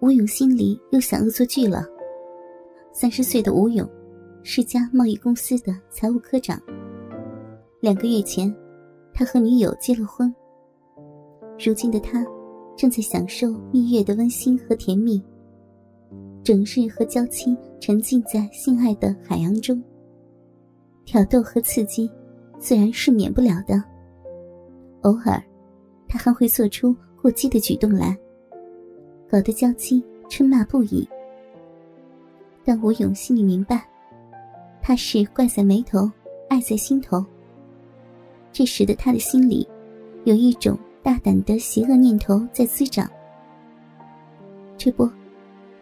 吴勇心里又想恶作剧了。三十岁的吴勇，是家贸易公司的财务科长。两个月前，他和女友结了婚。如今的他，正在享受蜜月的温馨和甜蜜，整日和娇妻沉浸在性爱的海洋中。挑逗和刺激，自然是免不了的。偶尔，他还会做出过激的举动来，搞得娇妻嗔骂不已。但吴勇心里明白，他是怪在眉头，爱在心头。这时的他的心里，有一种大胆的邪恶念头在滋长。这不，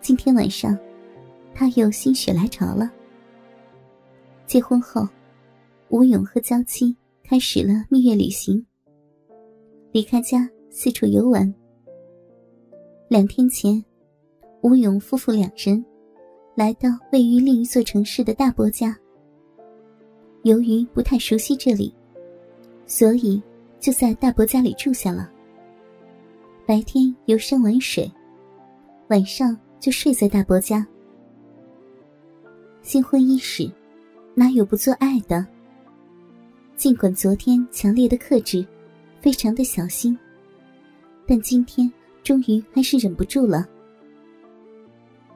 今天晚上，他又心血来潮了。结婚后，吴勇和娇妻开始了蜜月旅行。离开家四处游玩。两天前，吴勇夫妇两人来到位于另一座城市的大伯家。由于不太熟悉这里，所以就在大伯家里住下了。白天游山玩水，晚上就睡在大伯家。新婚伊始，哪有不做爱的？尽管昨天强烈的克制。非常的小心，但今天终于还是忍不住了。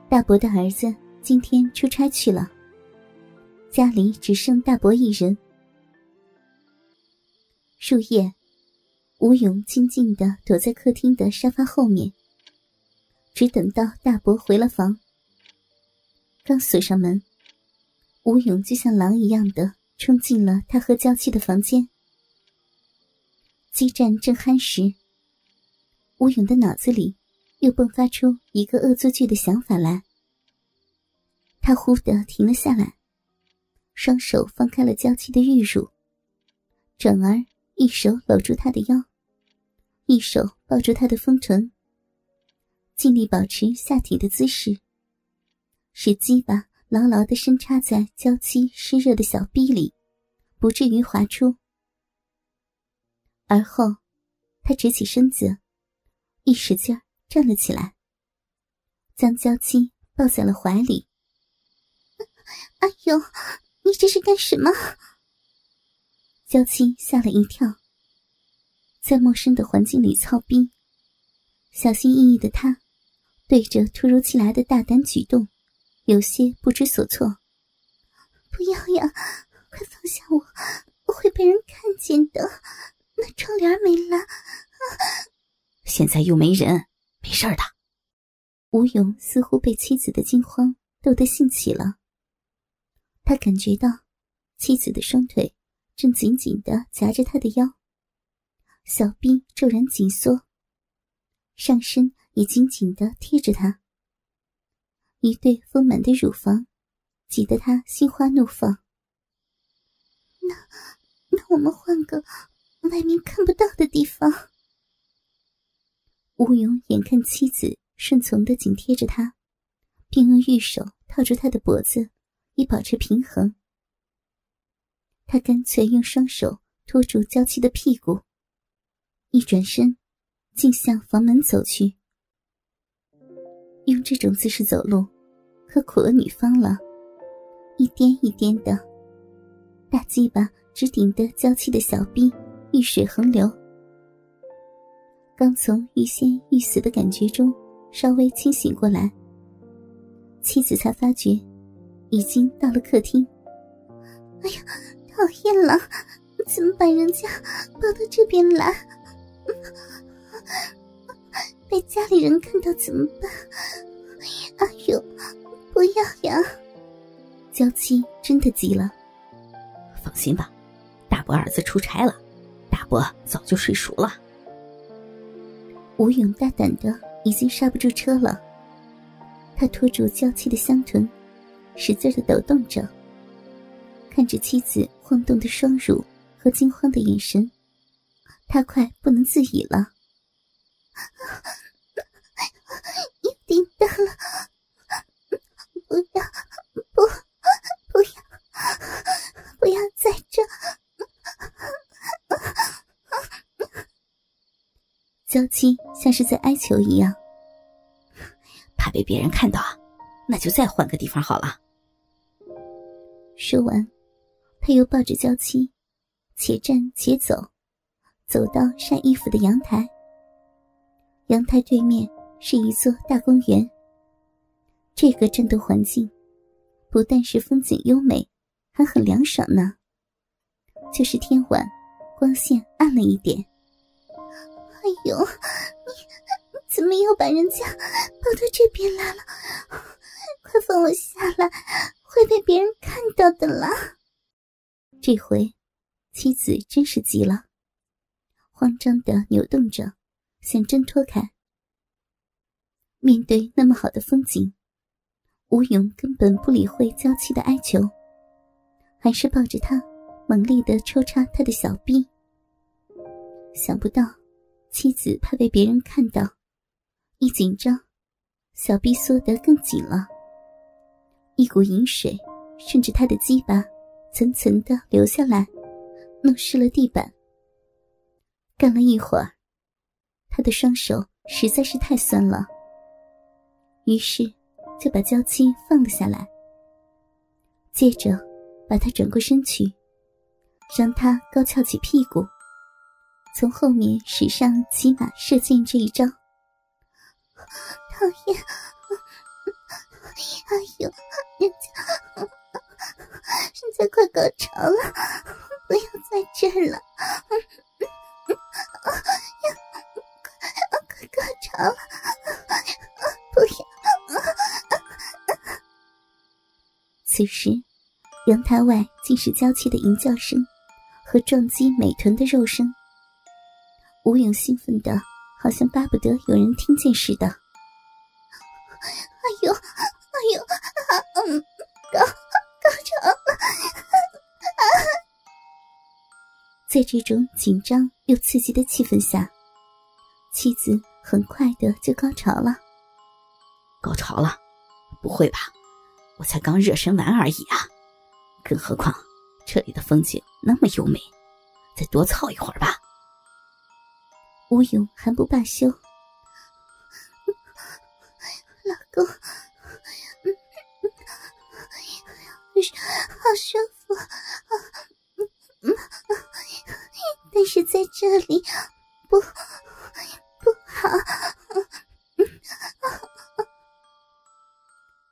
大伯的儿子今天出差去了，家里只剩大伯一人。入夜，吴勇静静的躲在客厅的沙发后面，只等到大伯回了房。刚锁上门，吴勇就像狼一样的冲进了他和娇妻的房间。激战正酣时，吴勇的脑子里又迸发出一个恶作剧的想法来。他忽地停了下来，双手放开了娇妻的玉乳，转而一手搂住她的腰，一手抱住她的丰唇，尽力保持下体的姿势，使鸡巴牢牢地深插在娇妻湿热的小臂里，不至于滑出。而后，他直起身子，一使劲站了起来，将娇妻抱在了怀里。哎勇，你这是干什么？娇妻吓了一跳，在陌生的环境里操逼，小心翼翼的他，对着突如其来的大胆举动，有些不知所措。不要呀，快放下我，我会被人看见的。那窗帘没了，现在又没人，没事的。吴勇似乎被妻子的惊慌逗得兴起了，他感觉到妻子的双腿正紧紧的夹着他的腰，小臂骤然紧缩，上身也紧紧的贴着他，一对丰满的乳房挤得他心花怒放。那那我们换个。外面看不到的地方，吴勇眼看妻子顺从的紧贴着他，并用玉手套住他的脖子，以保持平衡。他干脆用双手托住娇妻的屁股，一转身，竟向房门走去。用这种姿势走路，可苦了女方了。一颠一颠的，大鸡巴直顶得娇妻的小臂。玉水横流，刚从欲仙欲死的感觉中稍微清醒过来，妻子才发觉已经到了客厅。哎呀，讨厌了！怎么把人家抱到这边来？被家里人看到怎么办？哎呦，不要呀！娇妻真的急了。放心吧，大伯儿子出差了。大伯早就睡熟了。吴勇大胆的已经刹不住车了，他拖住娇妻的香臀，使劲的抖动着，看着妻子晃动的双乳和惊慌的眼神，他快不能自已了。有点大了，不要，不，不要，不要在这。娇妻像是在哀求一样，怕被别人看到，那就再换个地方好了。说完，他又抱着娇妻，且站且走，走到晒衣服的阳台。阳台对面是一座大公园。这个战斗环境，不但是风景优美，还很凉爽呢。就是天晚，光线暗了一点。哎呦，你怎么又把人家抱到这边来了？快放我下来，会被别人看到的啦！这回，妻子真是急了，慌张的扭动着，想挣脱开。面对那么好的风景。吴勇根本不理会娇妻的哀求，还是抱着她，猛力的抽插她的小臂。想不到，妻子怕被别人看到，一紧张，小臂缩得更紧了。一股淫水顺着他的鸡巴层层的流下来，弄湿了地板。干了一会儿，他的双手实在是太酸了，于是。就把娇妻放了下来，接着把她转过身去，让她高翘起屁股，从后面使上骑马射箭这一招。讨厌！哎呦，人家人家快高潮了，不要在这儿了！快快高潮了！不要！此时，阳台外尽是娇气的吟叫声和撞击美臀的肉声。吴勇兴奋的，好像巴不得有人听见似的。哎呦，哎呦，嗯，高高潮了！在这种紧张又刺激的气氛下，妻子很快的就高潮了。高潮了？不会吧？我才刚热身完而已啊，更何况这里的风景那么优美，再多操一会儿吧。吴勇还不罢休，老公，好舒服，但是在这里不不好。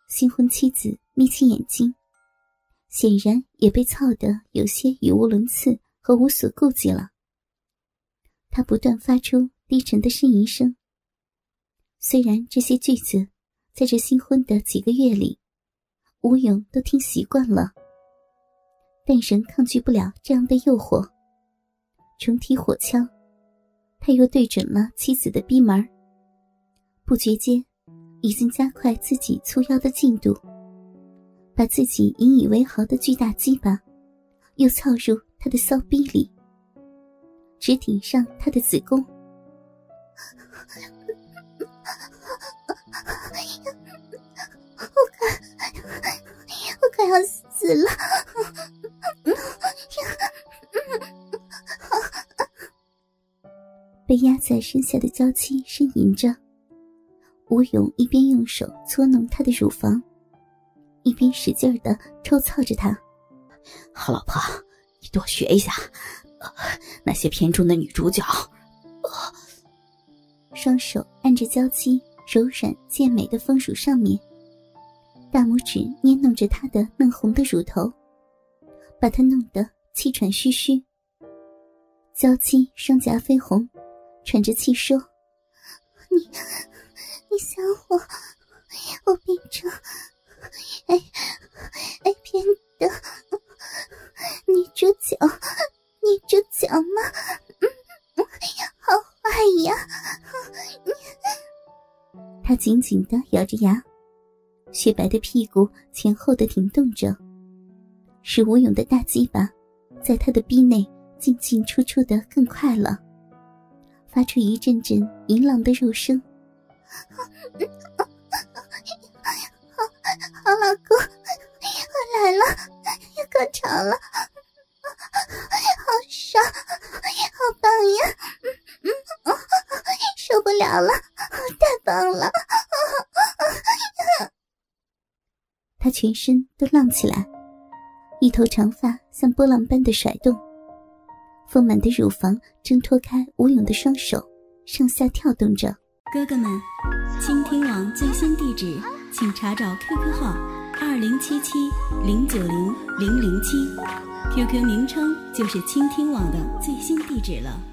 新婚妻子眯起眼睛，显然也被操得有些语无伦次和无所顾忌了。他不断发出低沉的呻吟声。虽然这些句子在这新婚的几个月里，吴勇都听习惯了，但仍抗拒不了这样的诱惑。重提火枪，他又对准了妻子的逼门不觉间。已经加快自己粗腰的进度，把自己引以为豪的巨大鸡巴又操入他的骚逼里，直顶上他的子宫。我快，我快要死了！被压在身下的娇妻呻吟着。吴勇一边用手搓弄她的乳房，一边使劲的抽操着她。好老婆，你多学一下，那些片中的女主角。双手按着娇妻柔软健美的丰乳上面，大拇指捏弄着她的嫩红的乳头，把她弄得气喘吁吁。娇妻双颊绯红，喘着气说：“你。”你想我，我变成 A A 片的女主角，你这脚吗？嗯好坏呀！他紧紧的咬着牙，雪白的屁股前后的挺动着，使吴勇的大鸡巴在他的逼内进进出出的更快了，发出一阵阵淫浪的肉声。好，好老公，我来了，要高潮了，头长发像波浪般的甩动，丰满的乳房挣脱开吴勇的双手，上下跳动着。哥哥们，倾听网最新地址，请查找 QQ 号二零七七零九零零零七，QQ 名称就是倾听网的最新地址了。